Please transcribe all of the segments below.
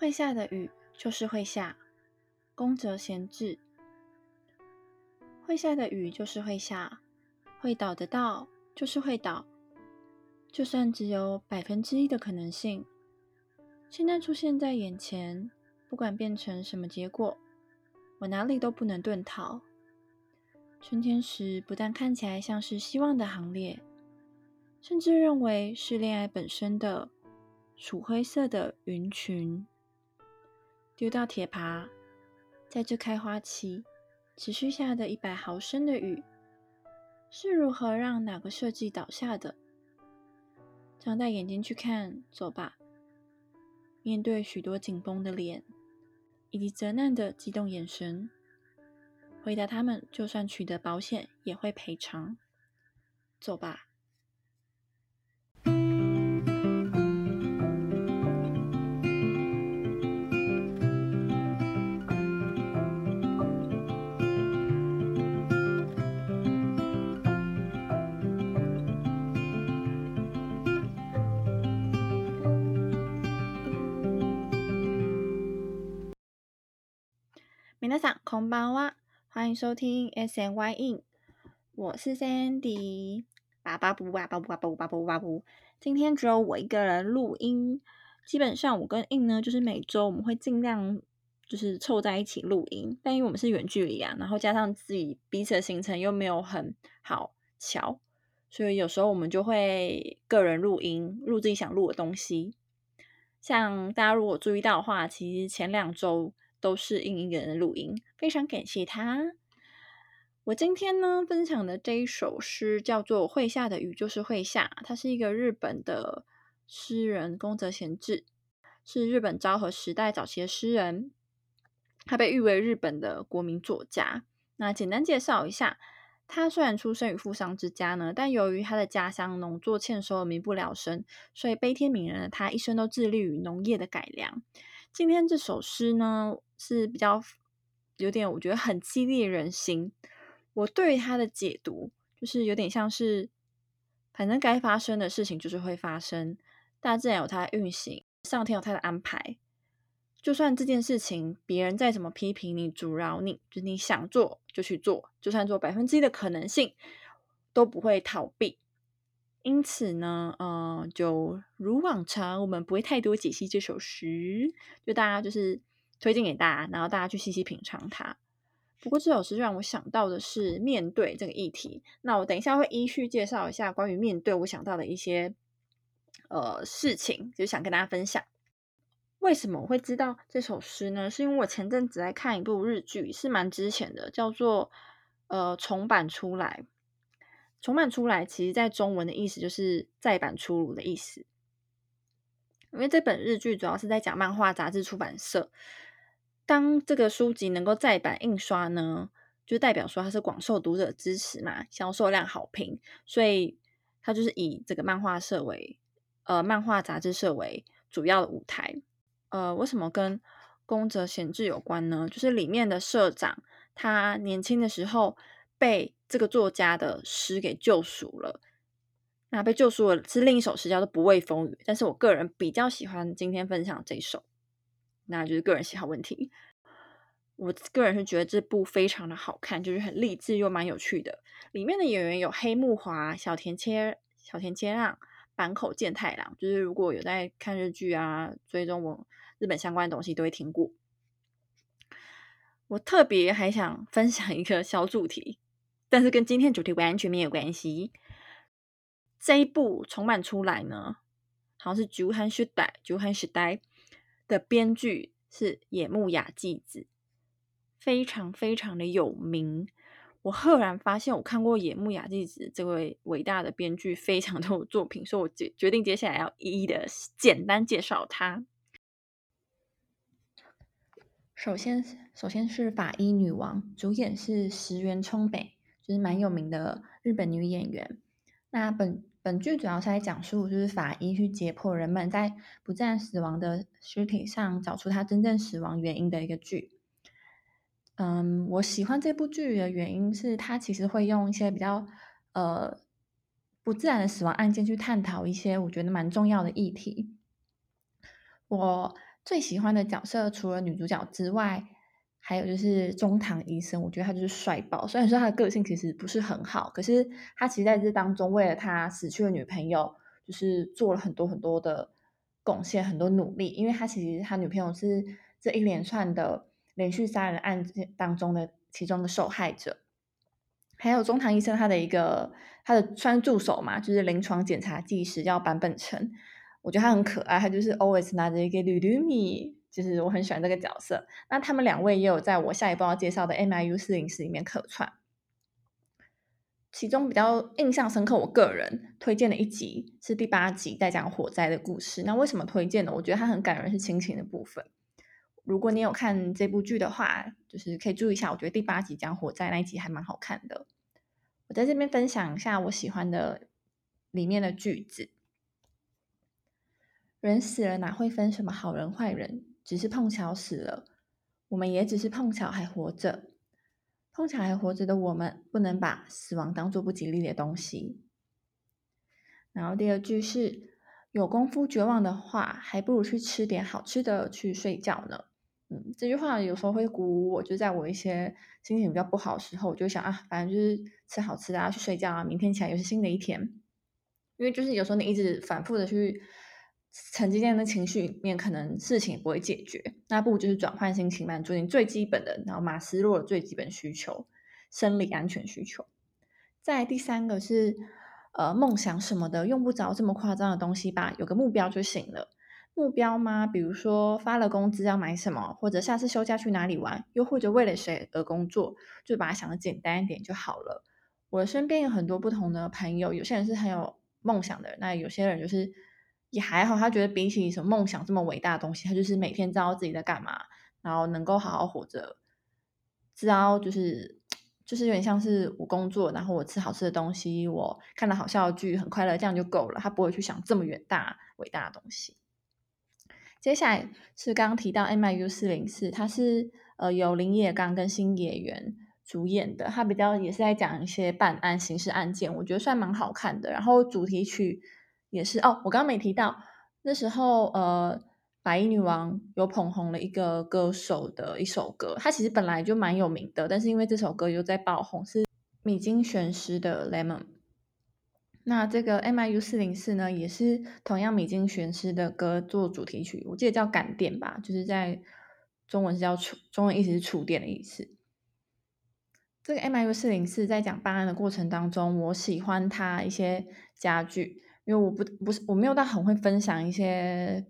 会下的雨就是会下，宫泽贤治。会下的雨就是会下，会倒的倒就是会倒。就算只有百分之一的可能性，现在出现在眼前，不管变成什么结果，我哪里都不能遁逃。春天时，不但看起来像是希望的行列，甚至认为是恋爱本身的鼠灰色的云群。丢到铁耙，在这开花期持续下的一百毫升的雨，是如何让哪个设计倒下的？张大眼睛去看，走吧。面对许多紧绷的脸，以及责难的激动眼神，回答他们：就算取得保险，也会赔偿。走吧。皆さんこんばんは，欢迎收听 S N Y In，我是 Sandy，巴巴布巴巴布巴布巴布巴布，今天只有我一个人录音。基本上我跟 In 呢，就是每周我们会尽量就是凑在一起录音，但因为我们是远距离啊，然后加上自己彼此的行程又没有很好巧，所以有时候我们就会个人录音，录自己想录的东西。像大家如果注意到的话，其实前两周。 都是应一个人录音，非常感谢他。我今天呢分享的这一首诗叫做《会下的雨就是会下》，他是一个日本的诗人宫泽贤治，是日本昭和时代早期的诗人，他被誉为日本的国民作家。那简单介绍一下，他虽然出生于富商之家呢，但由于他的家乡农作欠收，民不聊生，所以悲天悯人的他一生都致力于农业的改良。今天这首诗呢是比较有点，我觉得很激励人心。我对它的解读就是有点像是，反正该发生的事情就是会发生，大自然有它的运行，上天有它的安排。就算这件事情别人再怎么批评你、阻挠你，就你想做就去做，就算做百分之一的可能性都不会逃避。因此呢，嗯，就如往常，我们不会太多解析这首诗，就大家就是推荐给大家，然后大家去细细品尝它。不过这首诗让我想到的是面对这个议题，那我等一下会依序介绍一下关于面对我想到的一些呃事情，就想跟大家分享。为什么我会知道这首诗呢？是因为我前阵子在看一部日剧，是蛮之前的，叫做呃重版出来。重版出来，其实在中文的意思就是再版出炉的意思。因为这本日剧主要是在讲漫画杂志出版社，当这个书籍能够再版印刷呢，就代表说它是广受读者支持嘛，销售量好评，所以它就是以这个漫画社为呃漫画杂志社为主要的舞台。呃，为什么跟宫泽贤治有关呢？就是里面的社长，他年轻的时候被。这个作家的诗给救赎了，那被救赎了是另一首诗，叫做《不畏风雨》。但是我个人比较喜欢今天分享这首，那就是个人喜好问题。我个人是觉得这部非常的好看，就是很励志又蛮有趣的。里面的演员有黑木华、小田切、小田切让、坂口健太郎，就是如果有在看日剧啊、追踪我日本相关的东西，都会听过。我特别还想分享一个小主题。但是跟今天主题完全没有关系。这一部重版出来呢，好像是《九汉时代》《九汉时代》的编剧是野木雅纪子，非常非常的有名。我赫然发现，我看过野木雅纪子这位伟大的编剧非常多的作品，所以我决决定接下来要一一的简单介绍他。首先，首先是《法医女王》，主演是石原聪美。是蛮有名的日本女演员。那本本剧主要是在讲述，就是法医去解剖人们在不自然死亡的尸体上找出他真正死亡原因的一个剧。嗯，我喜欢这部剧的原因是，它其实会用一些比较呃不自然的死亡案件去探讨一些我觉得蛮重要的议题。我最喜欢的角色除了女主角之外，还有就是中堂医生，我觉得他就是帅爆。虽然说他的个性其实不是很好，可是他其实在这当中为了他死去的女朋友，就是做了很多很多的贡献，很多努力。因为他其实他女朋友是这一连串的连续杀人案件当中的其中的受害者。还有中堂医生他的一个他的穿助手嘛，就是临床检查技师叫坂本成。我觉得他很可爱，他就是 always 拿着一个绿绿米，就是我很喜欢这个角色。那他们两位也有在我下一步要介绍的 MIU 四零四里面客串。其中比较印象深刻，我个人推荐的一集是第八集，在讲火灾的故事。那为什么推荐呢？我觉得它很感人，是亲情的部分。如果你有看这部剧的话，就是可以注意一下。我觉得第八集讲火灾那一集还蛮好看的。我在这边分享一下我喜欢的里面的句子。人死了哪会分什么好人坏人？只是碰巧死了，我们也只是碰巧还活着。碰巧还活着的我们，不能把死亡当做不吉利的东西。然后第二句是：有功夫绝望的话，还不如去吃点好吃的去睡觉呢。嗯，这句话有时候会鼓舞我，就在我一些心情比较不好的时候，我就想啊，反正就是吃好吃的啊，去睡觉啊，明天起来又是新的一天。因为就是有时候你一直反复的去。沉浸在那情绪里面，可能事情不会解决。那不如就是转换心情，满足你最基本的，然后马斯洛的最基本需求——生理安全需求。再第三个是，呃，梦想什么的用不着这么夸张的东西吧，有个目标就行了。目标吗？比如说发了工资要买什么，或者下次休假去哪里玩，又或者为了谁而工作，就把它想的简单一点就好了。我身边有很多不同的朋友，有些人是很有梦想的，那有些人就是。也还好，他觉得比起什么梦想这么伟大的东西，他就是每天知道自己在干嘛，然后能够好好活着，知道就是就是有点像是我工作，然后我吃好吃的东西，我看了好笑的剧，很快乐，这样就够了。他不会去想这么远大伟大的东西。接下来是刚刚提到 MIU 四零四，它是呃由林野刚跟新演员主演的，它比较也是在讲一些办案刑事案件，我觉得算蛮好看的。然后主题曲。也是哦，我刚刚没提到，那时候呃，白衣女王有捧红了一个歌手的一首歌，他其实本来就蛮有名的，但是因为这首歌又在爆红，是米津玄师的《Lemon》。那这个 MIU 四零四呢，也是同样米津玄师的歌做主题曲，我记得叫感电吧，就是在中文是叫触，中文意思是触电的意思。这个 MIU 四零四在讲办案的过程当中，我喜欢它一些家具。因为我不不是我没有到很会分享一些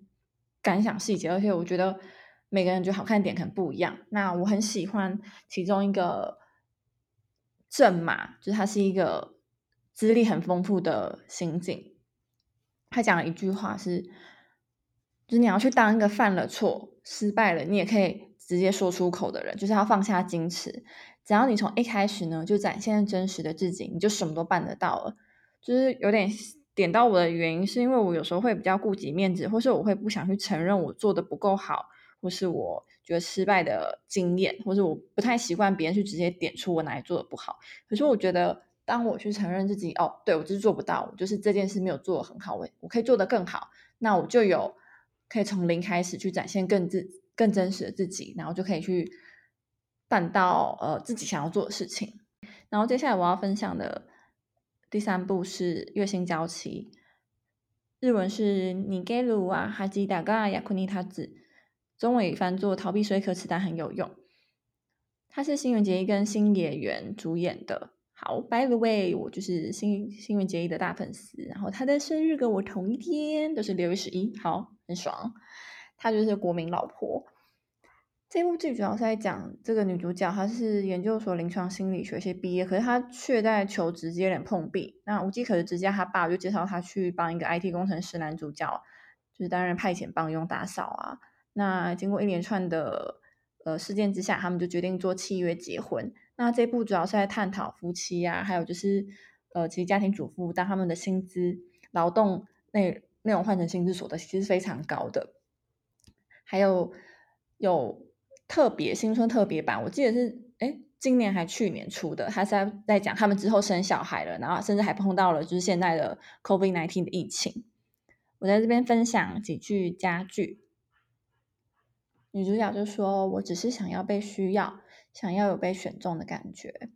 感想细节，而且我觉得每个人觉得好看点可能不一样。那我很喜欢其中一个正马，就是他是一个资历很丰富的刑警，他讲了一句话是：，就是你要去当一个犯了错、失败了，你也可以直接说出口的人，就是要放下矜持。只要你从一开始呢就展现真实的自己，你就什么都办得到了。就是有点。点到我的原因是因为我有时候会比较顾及面子，或是我会不想去承认我做的不够好，或是我觉得失败的经验，或是我不太习惯别人去直接点出我哪里做的不好。可是我觉得，当我去承认自己哦，对我就是做不到，就是这件事没有做的很好，我我可以做得更好，那我就有可以从零开始去展现更自更真实的自己，然后就可以去办到呃自己想要做的事情。然后接下来我要分享的。第三部是《月薪交期》，日文是尼给鲁啊哈吉达嘎雅库尼塔子，中文翻作逃避虽可耻但很有用。他是新垣结衣跟新演员主演的。好，By the way，我就是新新垣结衣的大粉丝，然后他的生日跟我同一天，都是六月十一，好，很爽。他就是国民老婆。这部剧主要是在讲这个女主角，她是研究所临床心理学系毕业，可是她却在求职接连碰壁。那无计可施之下，她爸就介绍她去帮一个 IT 工程师男主角，就是担任派遣帮佣打扫啊。那经过一连串的呃事件之下，他们就决定做契约结婚。那这部主要是在探讨夫妻啊，还有就是呃其实家庭主妇，当他们的薪资劳动内内容换成薪资所得，其实非常高的，还有有。特别新春特别版，我记得是哎，今年还去年出的。他在在讲他们之后生小孩了，然后甚至还碰到了就是现在的 COVID nineteen 的疫情。我在这边分享几句佳句。女主角就说：“我只是想要被需要，想要有被选中的感觉。”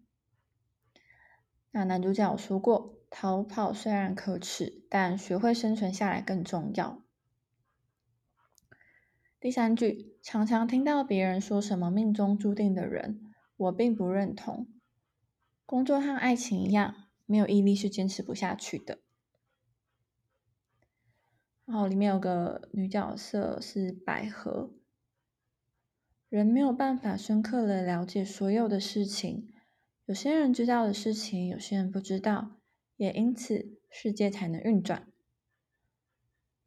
那男主角有说过：“逃跑虽然可耻，但学会生存下来更重要。”第三句，常常听到别人说什么命中注定的人，我并不认同。工作和爱情一样，没有毅力是坚持不下去的。然后里面有个女角色是百合。人没有办法深刻的了解所有的事情，有些人知道的事情，有些人不知道，也因此世界才能运转。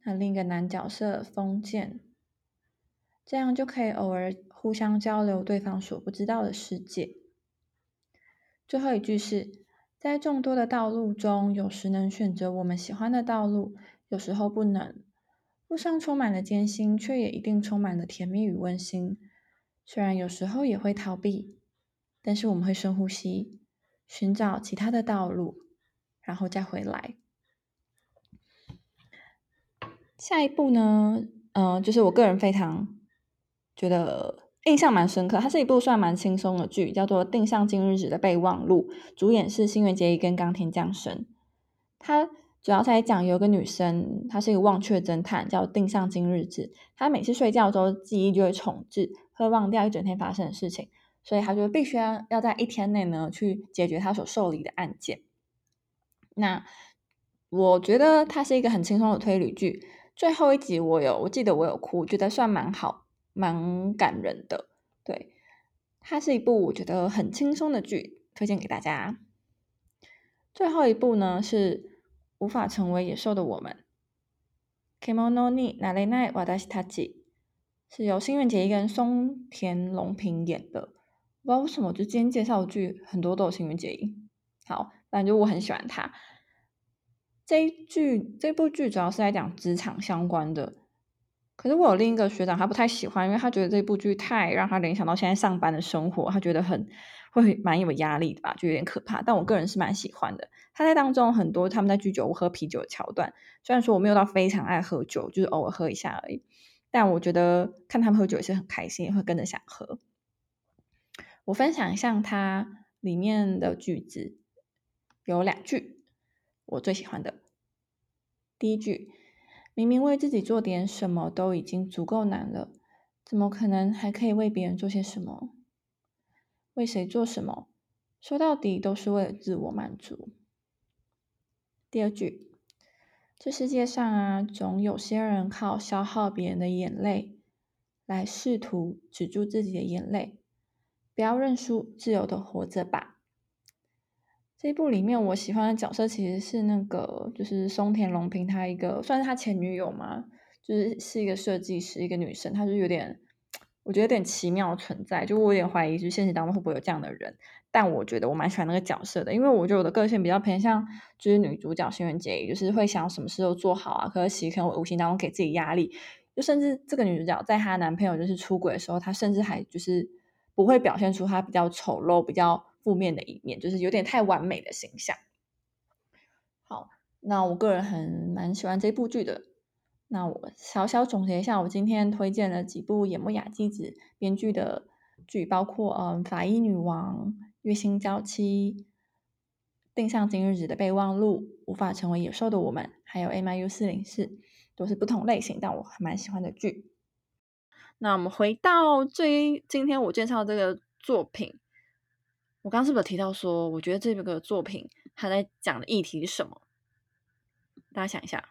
那另一个男角色封建。这样就可以偶尔互相交流对方所不知道的世界。最后一句是在众多的道路中，有时能选择我们喜欢的道路，有时候不能。路上充满了艰辛，却也一定充满了甜蜜与温馨。虽然有时候也会逃避，但是我们会深呼吸，寻找其他的道路，然后再回来。下一步呢？嗯，就是我个人非常。觉得印象蛮深刻，它是一部算蛮轻松的剧，叫做《定向今日子的备忘录》，主演是新垣结衣跟冈田将生。它主要在讲有个女生，她是一个忘却侦探，叫定向今日子。她每次睡觉之后，记忆就会重置，会忘掉一整天发生的事情，所以她就必须要要在一天内呢去解决她所受理的案件。那我觉得它是一个很轻松的推理剧。最后一集我有，我记得我有哭，觉得算蛮好。蛮感人的，对，它是一部我觉得很轻松的剧，推荐给大家。最后一部呢是无法成为野兽的我们，Kemono ni nare na wadashitachi，是由新垣结衣跟松田龙平演的。不知道为什么，就今天介绍的剧很多都有新垣结衣。好，反正就我很喜欢他。这一剧这部剧主要是在讲职场相关的。可是我有另一个学长，他不太喜欢，因为他觉得这部剧太让他联想到现在上班的生活，他觉得很会蛮有压力的吧，就有点可怕。但我个人是蛮喜欢的。他在当中很多他们在居酒屋喝啤酒的桥段，虽然说我没有到非常爱喝酒，就是偶尔喝一下而已，但我觉得看他们喝酒也是很开心，也会跟着想喝。我分享一下它里面的句子，有两句我最喜欢的，第一句。明明为自己做点什么都已经足够难了，怎么可能还可以为别人做些什么？为谁做什么？说到底都是为了自我满足。第二句，这世界上啊，总有些人靠消耗别人的眼泪来试图止住自己的眼泪。不要认输，自由的活着吧。这一部里面，我喜欢的角色其实是那个，就是松田龙平，他一个算是他前女友嘛，就是是一个设计师，一个女生，她就有点，我觉得有点奇妙的存在，就我有点怀疑，就现实当中会不会有这样的人？但我觉得我蛮喜欢那个角色的，因为我觉得我的个性比较偏向，就是女主角新垣结衣，就是会想什么事都做好啊，可是其实可能无形当中给自己压力，就甚至这个女主角在她男朋友就是出轨的时候，她甚至还就是不会表现出她比较丑陋，比较。负面的一面就是有点太完美的形象。好，那我个人很蛮喜欢这部剧的。那我小小总结一下，我今天推荐了几部野木雅纪子编剧的剧，包括嗯《法医女王》《月薪娇妻》《定向今日子的备忘录》《无法成为野兽的我们》，还有《M I U 四零四》，都是不同类型，但我还蛮喜欢的剧。那我们回到最今天我介绍这个作品。我刚是不是提到说，我觉得这个作品它在讲的议题是什么？大家想一下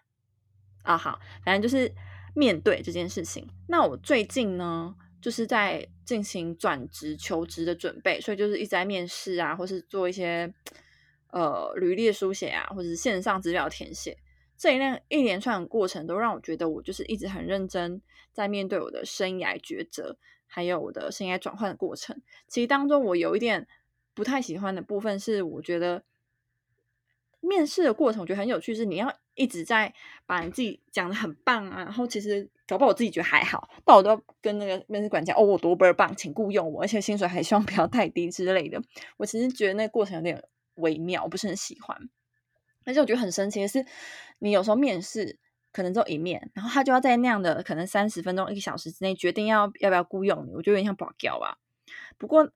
啊，好，反正就是面对这件事情。那我最近呢，就是在进行转职求职的准备，所以就是一直在面试啊，或是做一些呃履历书写啊，或者是线上资料填写这一连一连串的过程，都让我觉得我就是一直很认真在面对我的生涯抉择，还有我的生涯转换的过程。其实当中我有一点。不太喜欢的部分是，我觉得面试的过程我觉得很有趣，是你要一直在把你自己讲的很棒啊，然后其实搞不好我自己觉得还好，但我都要跟那个面试官讲哦，我多倍棒，请雇佣我，而且薪水还希望不要太低之类的。我其实觉得那个过程有点微妙，我不是很喜欢。而且我觉得很神奇的是，你有时候面试。可能只有一面，然后他就要在那样的可能三十分钟、一个小时之内决定要要不要雇佣你，我觉得有点像保教吧。不过，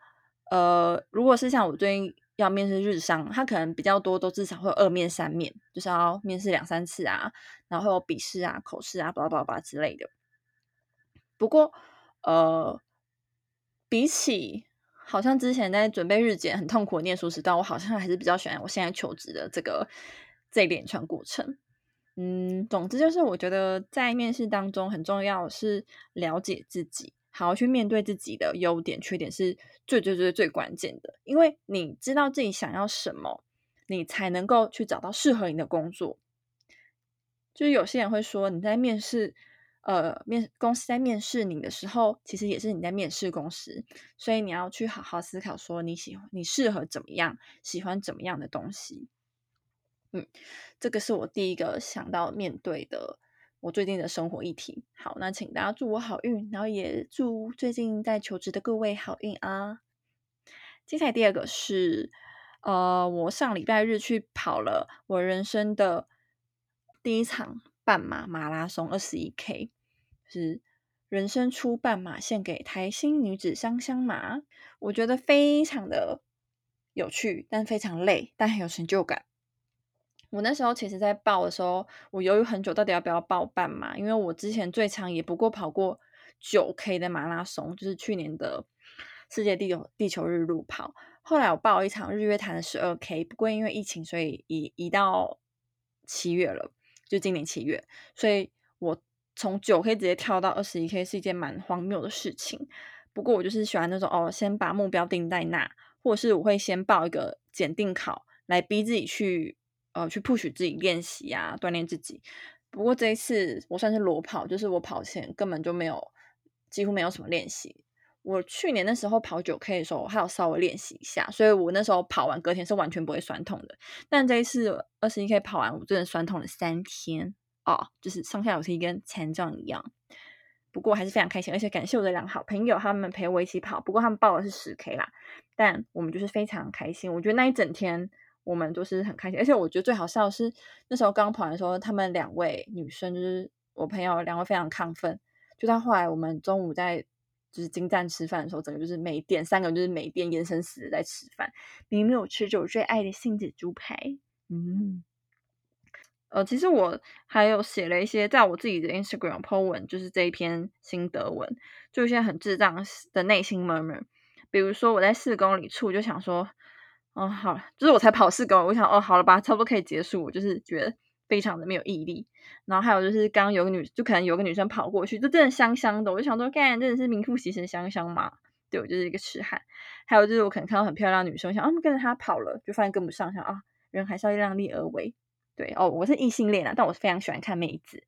呃，如果是像我最近要面试日商，他可能比较多，都至少会有二面、三面，就是要面试两三次啊，然后有笔试啊、口试啊、巴拉巴拉之类的。不过，呃，比起好像之前在准备日检很痛苦的念书时段，我好像还是比较喜欢我现在求职的这个这一连串过程。嗯，总之就是我觉得在面试当中很重要是了解自己，好好去面对自己的优点、缺点是最最最最关键的。因为你知道自己想要什么，你才能够去找到适合你的工作。就是有些人会说你在面试。呃，面公司在面试你的时候，其实也是你在面试公司，所以你要去好好思考，说你喜欢、你适合怎么样，喜欢怎么样的东西。嗯，这个是我第一个想到面对的我最近的生活议题。好，那请大家祝我好运，然后也祝最近在求职的各位好运啊。接下来第二个是，呃，我上礼拜日去跑了我人生的第一场。半马马拉松二十一 K 是人生初半马，献给台新女子香香马。我觉得非常的有趣，但非常累，但很有成就感。我那时候其实，在报的时候，我犹豫很久，到底要不要报半马，因为我之前最长也不过跑过九 K 的马拉松，就是去年的世界地球地球日路跑。后来我报一场日月潭的十二 K，不过因为疫情，所以移移到七月了。就今年七月，所以我从九 K 直接跳到二十一 K 是一件蛮荒谬的事情。不过我就是喜欢那种哦，先把目标定在那，或者是我会先报一个检定考来逼自己去呃去 push 自己练习啊，锻炼自己。不过这一次我算是裸跑，就是我跑前根本就没有几乎没有什么练习。我去年那时候跑九 K 的时候，还有稍微练习一下，所以我那时候跑完隔天是完全不会酸痛的。但这一次二十一 K 跑完，我真的酸痛了三天哦，就是上下楼梯跟残障一样。不过还是非常开心，而且感谢我的两好朋友，他们陪我一起跑。不过他们报的是十 K 啦，但我们就是非常开心。我觉得那一整天我们都是很开心，而且我觉得最好笑的是那时候刚跑完的时候，他们两位女生就是我朋友两位非常亢奋。就到后来我们中午在。就是金站吃饭的时候，整个就是没电，三个人就是没电，眼神死的在吃饭。明明有吃着我最爱的杏子猪排，嗯，呃，其实我还有写了一些在我自己的 Instagram po 文，就是这一篇心得文，就一些很智障的内心 murmur。比如说我在四公里处就想说，哦，好，就是我才跑四公里，我想，哦，好了吧，差不多可以结束，我就是觉得。非常的没有毅力，然后还有就是刚刚有个女，就可能有个女生跑过去，就真的香香的，我就想说，干真的是名副其实香香嘛？对我就是一个痴汉。还有就是我可能看到很漂亮女生，想啊跟着她跑了，就发现跟不上，想啊人还是要量力而为。对哦，我是异性恋啊，但我是非常喜欢看妹子。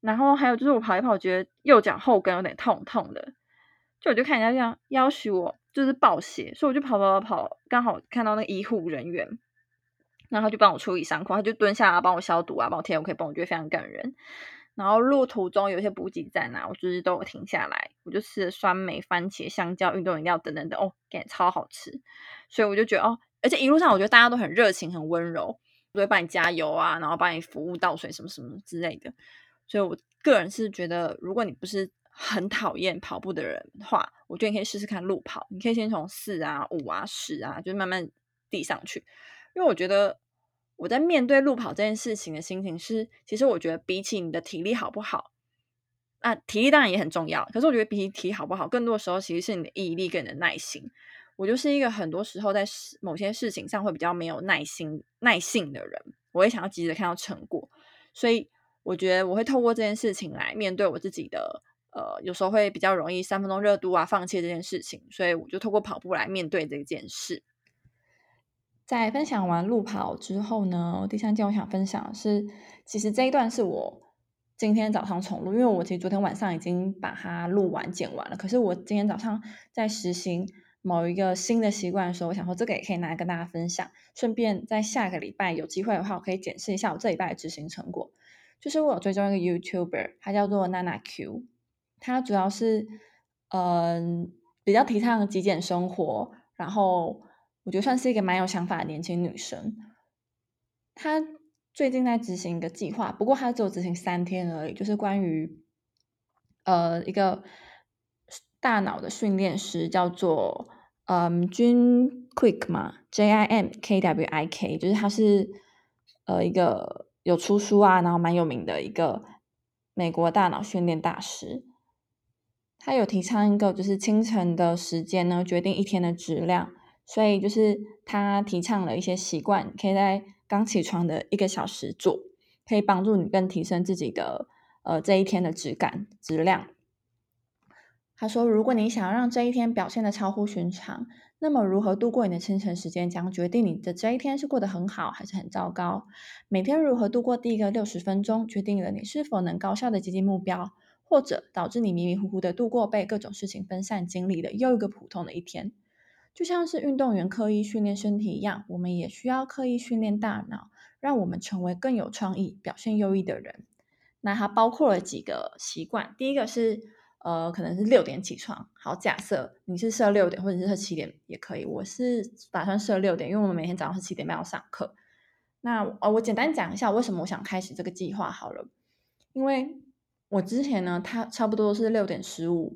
然后还有就是我跑一跑，觉得右脚后跟有点痛痛的，就我就看人家这样要求我就是暴血，所以我就跑跑跑跑，刚好看到那医护人员。然后他就帮我处理伤口，他就蹲下来帮我消毒啊，帮我贴 OK 绷，我觉得非常感人。然后路途中有一些补给站啊，我就是都停下来，我就吃了酸梅、番茄、香蕉、运动饮料等等的，哦，感觉超好吃。所以我就觉得哦，而且一路上我觉得大家都很热情、很温柔，都会帮你加油啊，然后帮你服务倒水什么什么之类的。所以我个人是觉得，如果你不是很讨厌跑步的人话，我觉得你可以试试看路跑。你可以先从四啊、五啊、十啊，就是慢慢递上去，因为我觉得。我在面对路跑这件事情的心情是，其实我觉得比起你的体力好不好，啊，体力当然也很重要。可是我觉得比起体力好不好，更多的时候其实是你的毅力跟你的耐心。我就是一个很多时候在某些事情上会比较没有耐心、耐性的人，我也想要急着看到成果。所以我觉得我会透过这件事情来面对我自己的，呃，有时候会比较容易三分钟热度啊，放弃这件事情。所以我就透过跑步来面对这件事。在分享完路跑之后呢，第三件我想分享的是，其实这一段是我今天早上重录，因为我其实昨天晚上已经把它录完剪完了。可是我今天早上在实行某一个新的习惯的时候，我想说这个也可以拿来跟大家分享，顺便在下个礼拜有机会的话，我可以检视一下我这礼拜的执行成果。就是我有追踪一个 YouTuber，他叫做娜娜 Q，她主要是嗯比较提倡极简生活，然后。我觉得算是一个蛮有想法的年轻女生。她最近在执行一个计划，不过她只有执行三天而已，就是关于呃一个大脑的训练师，叫做嗯 Jim Quick 嘛，J I M K W I K，就是他是呃一个有出书啊，然后蛮有名的一个美国大脑训练大师。他有提倡一个就是清晨的时间呢，决定一天的质量，所以就是他提倡了一些习惯，可以在刚起床的一个小时做，可以帮助你更提升自己的呃这一天的质感质量。他说，如果你想要让这一天表现的超乎寻常，那么如何度过你的清晨时间，将决定你的这一天是过得很好还是很糟糕。每天如何度过第一个六十分钟，决定了你是否能高效的接近目标。或者导致你迷迷糊糊的度过被各种事情分散精力的又一个普通的一天，就像是运动员刻意训练身体一样，我们也需要刻意训练大脑，让我们成为更有创意、表现优异的人。那它包括了几个习惯，第一个是呃，可能是六点起床。好，假设你是设六点，或者是设七点也可以。我是打算设六点，因为我们每天早上是七点半要上课。那呃，我简单讲一下为什么我想开始这个计划好了，因为。我之前呢，他差不多是六点十五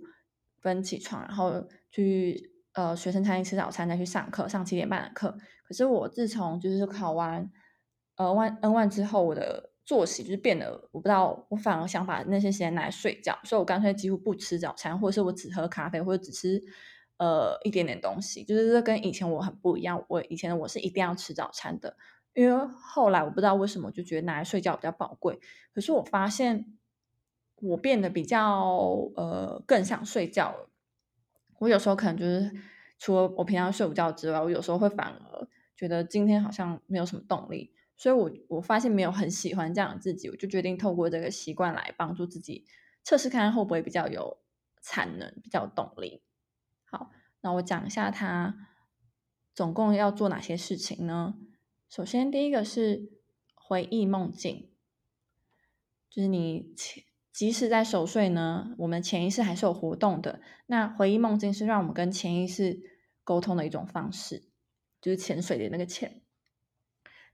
分起床，然后去呃学生餐厅吃早餐，再去上课，上七点半的课。可是我自从就是考完呃万 N 万之后，我的作息就是变得，我不知道，我反而想把那些时间拿来睡觉，所以我干脆几乎不吃早餐，或者是我只喝咖啡，或者只吃呃一点点东西，就是跟以前我很不一样。我以前我是一定要吃早餐的，因为后来我不知道为什么就觉得拿来睡觉比较宝贵。可是我发现。我变得比较呃更想睡觉了。我有时候可能就是除了我平常睡午觉之外，我有时候会反而觉得今天好像没有什么动力。所以，我我发现没有很喜欢这样的自己，我就决定透过这个习惯来帮助自己测试看看会不会比较有产能，比较有动力。好，那我讲一下它总共要做哪些事情呢？首先，第一个是回忆梦境，就是你前。即使在熟睡呢，我们潜意识还是有活动的。那回忆梦境是让我们跟潜意识沟通的一种方式，就是潜水的那个潜。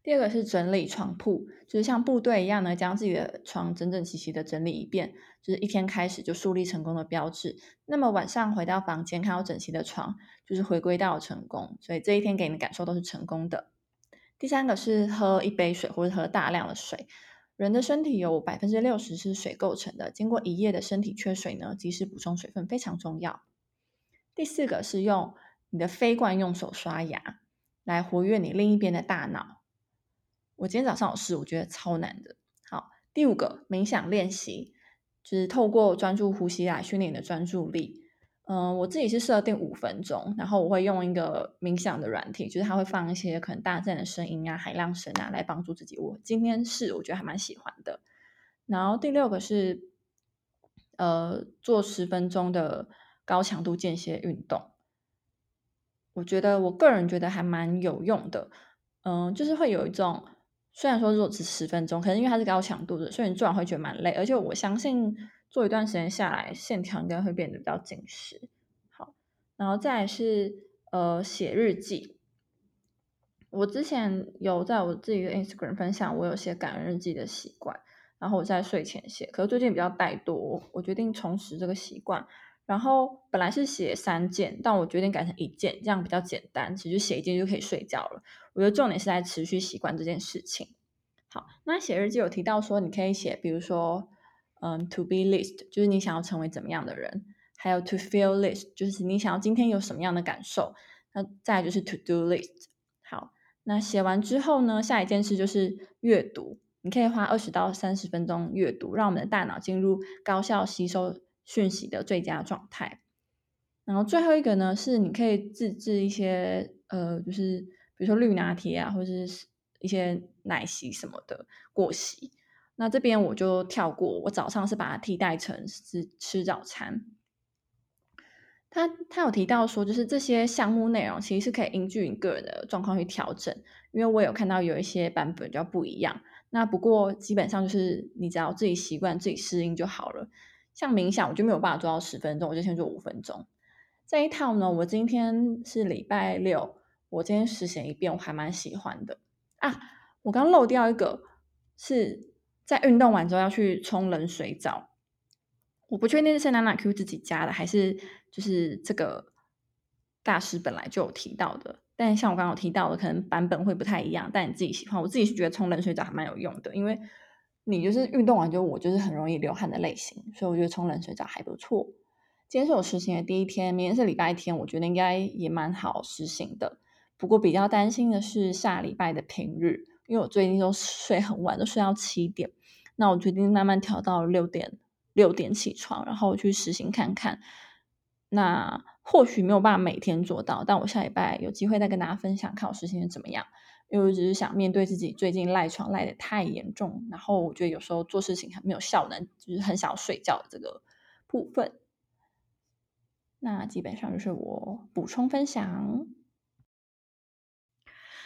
第二个是整理床铺，就是像部队一样呢，将自己的床整整齐齐的整理一遍，就是一天开始就树立成功的标志。那么晚上回到房间看到整齐的床，就是回归到成功。所以这一天给你的感受都是成功的。第三个是喝一杯水或者喝大量的水。人的身体有百分之六十是水构成的，经过一夜的身体缺水呢，及时补充水分非常重要。第四个是用你的非惯用手刷牙来活跃你另一边的大脑。我今天早上有试，我觉得超难的。好，第五个冥想练习，就是透过专注呼吸来训练你的专注力。嗯，我自己是设定五分钟，然后我会用一个冥想的软体，就是它会放一些可能大自然的声音啊、海浪声啊，来帮助自己。我今天是我觉得还蛮喜欢的。然后第六个是，呃，做十分钟的高强度间歇运动，我觉得我个人觉得还蛮有用的。嗯，就是会有一种，虽然说如果只十分钟，可能因为它是高强度的，所以你做完会觉得蛮累，而且我相信。做一段时间下来，线条应该会变得比较紧实。好，然后再是呃写日记。我之前有在我自己的 Instagram 分享，我有写感恩日记的习惯，然后我在睡前写。可是最近比较怠惰，我决定重拾这个习惯。然后本来是写三件，但我决定改成一件，这样比较简单，其实写一件就可以睡觉了。我觉得重点是在持续习惯这件事情。好，那写日记有提到说，你可以写，比如说。嗯，to be list 就是你想要成为怎么样的人，还有 to feel list 就是你想要今天有什么样的感受。那再就是 to do list。好，那写完之后呢，下一件事就是阅读。你可以花二十到三十分钟阅读，让我们的大脑进入高效吸收讯息的最佳状态。然后最后一个呢，是你可以自制一些呃，就是比如说绿拿铁啊，或者是一些奶昔什么的过期。那这边我就跳过，我早上是把它替代成是吃早餐。他他有提到说，就是这些项目内容其实是可以依据你个人的状况去调整，因为我有看到有一些版本就要不一样。那不过基本上就是你只要自己习惯、自己适应就好了。像冥想，我就没有办法做到十分钟，我就先做五分钟。这一套呢，我今天是礼拜六，我今天实行一遍，我还蛮喜欢的啊。我刚漏掉一个。是在运动完之后要去冲冷水澡。我不确定是娜娜 Q 自己加的，还是就是这个大师本来就有提到的。但像我刚刚提到的，可能版本会不太一样。但你自己喜欢，我自己是觉得冲冷水澡还蛮有用的，因为你就是运动完就我就是很容易流汗的类型，所以我觉得冲冷水澡还不错。今天是我实行的第一天，明天是礼拜天，我觉得应该也蛮好实行的。不过比较担心的是下礼拜的平日，因为我最近都睡很晚，都睡到七点。那我决定慢慢调到六点，六点起床，然后去实行看看。那或许没有办法每天做到，但我下礼拜有机会再跟大家分享，看我实行的怎么样。因为我只是想面对自己最近赖床赖的太严重，然后我觉得有时候做事情很没有效能，就是很想要睡觉的这个部分。那基本上就是我补充分享。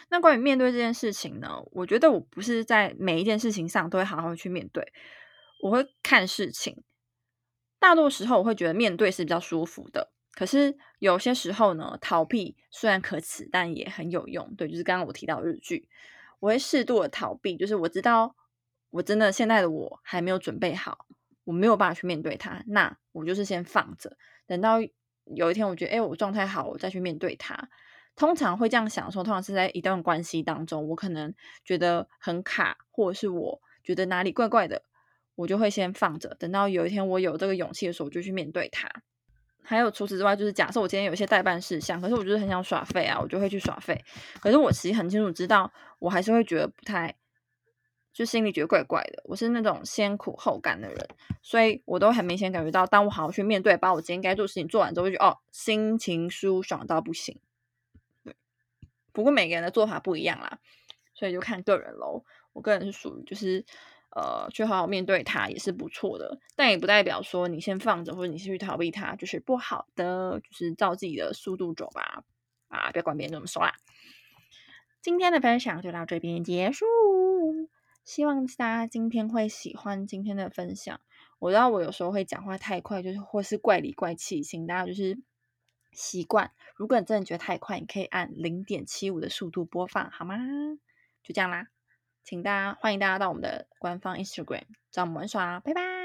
那关于面对这件事情呢，我觉得我不是在每一件事情上都会好好去面对，我会看事情。大多时候我会觉得面对是比较舒服的，可是有些时候呢，逃避虽然可耻，但也很有用。对，就是刚刚我提到日剧，我会适度的逃避，就是我知道我真的现在的我还没有准备好，我没有办法去面对它，那我就是先放着，等到有一天我觉得哎，我状态好，我再去面对它。通常会这样想说，通常是在一段关系当中，我可能觉得很卡，或者是我觉得哪里怪怪的。我就会先放着，等到有一天我有这个勇气的时候，我就去面对它。还有除此之外，就是假设我今天有一些代办事项，可是我就是很想耍废啊，我就会去耍废。可是我其实很清楚知道，我还是会觉得不太，就心里觉得怪怪的。我是那种先苦后甘的人，所以我都很明显感觉到，当我好好去面对，把我今天该做的事情做完之后，就哦，心情舒爽到不行。不过每个人的做法不一样啦，所以就看个人喽。我个人是属于就是。呃，去好好面对它也是不错的，但也不代表说你先放着或者你先去逃避它就是不好的，就是照自己的速度走吧，啊，不要管别人怎么说啦。今天的分享就到这边结束，希望大家今天会喜欢今天的分享。我知道我有时候会讲话太快，就是或是怪里怪气，请大家就是习惯。如果你真的觉得太快，你可以按零点七五的速度播放，好吗？就这样啦。请大家欢迎大家到我们的官方 Instagram 找我们玩耍，拜拜。